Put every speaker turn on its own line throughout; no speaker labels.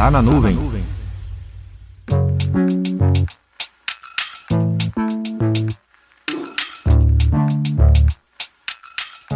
Tá na nuvem.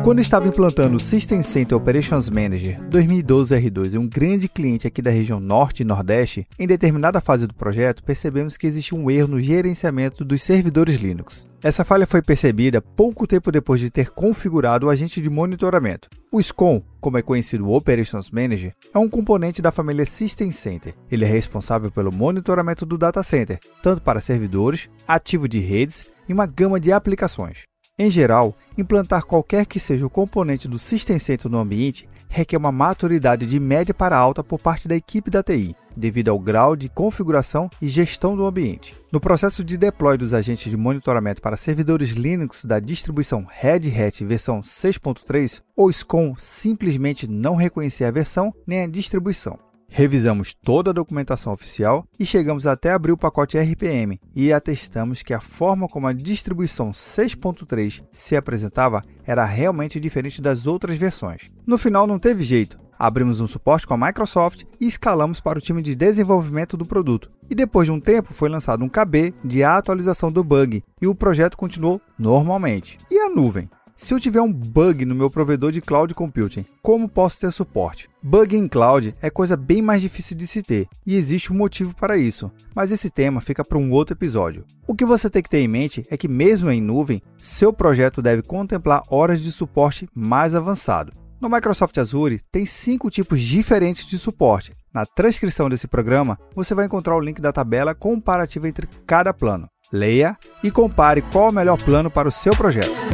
Quando estava implantando o System Center Operations Manager 2012 R2 em um grande cliente aqui da região Norte e Nordeste, em determinada fase do projeto percebemos que existia um erro no gerenciamento dos servidores Linux. Essa falha foi percebida pouco tempo depois de ter configurado o agente de monitoramento. O SCOM, como é conhecido o Operations Manager, é um componente da família System Center. Ele é responsável pelo monitoramento do data center, tanto para servidores, ativo de redes e uma gama de aplicações. Em geral, implantar qualquer que seja o componente do System Center no ambiente requer uma maturidade de média para alta por parte da equipe da TI, devido ao grau de configuração e gestão do ambiente. No processo de deploy dos agentes de monitoramento para servidores Linux da distribuição Red Hat versão 6.3, o SCOM simplesmente não reconhecia a versão nem a distribuição. Revisamos toda a documentação oficial e chegamos até abrir o pacote RPM e atestamos que a forma como a distribuição 6.3 se apresentava era realmente diferente das outras versões. No final não teve jeito, abrimos um suporte com a Microsoft e escalamos para o time de desenvolvimento do produto. E depois de um tempo foi lançado um KB de atualização do bug e o projeto continuou normalmente. E a nuvem? Se eu tiver um bug no meu provedor de cloud computing, como posso ter suporte? Bug em cloud é coisa bem mais difícil de se ter e existe um motivo para isso, mas esse tema fica para um outro episódio. O que você tem que ter em mente é que, mesmo em nuvem, seu projeto deve contemplar horas de suporte mais avançado. No Microsoft Azure, tem cinco tipos diferentes de suporte. Na transcrição desse programa, você vai encontrar o link da tabela comparativa entre cada plano. Leia e compare qual é o melhor plano para o seu projeto.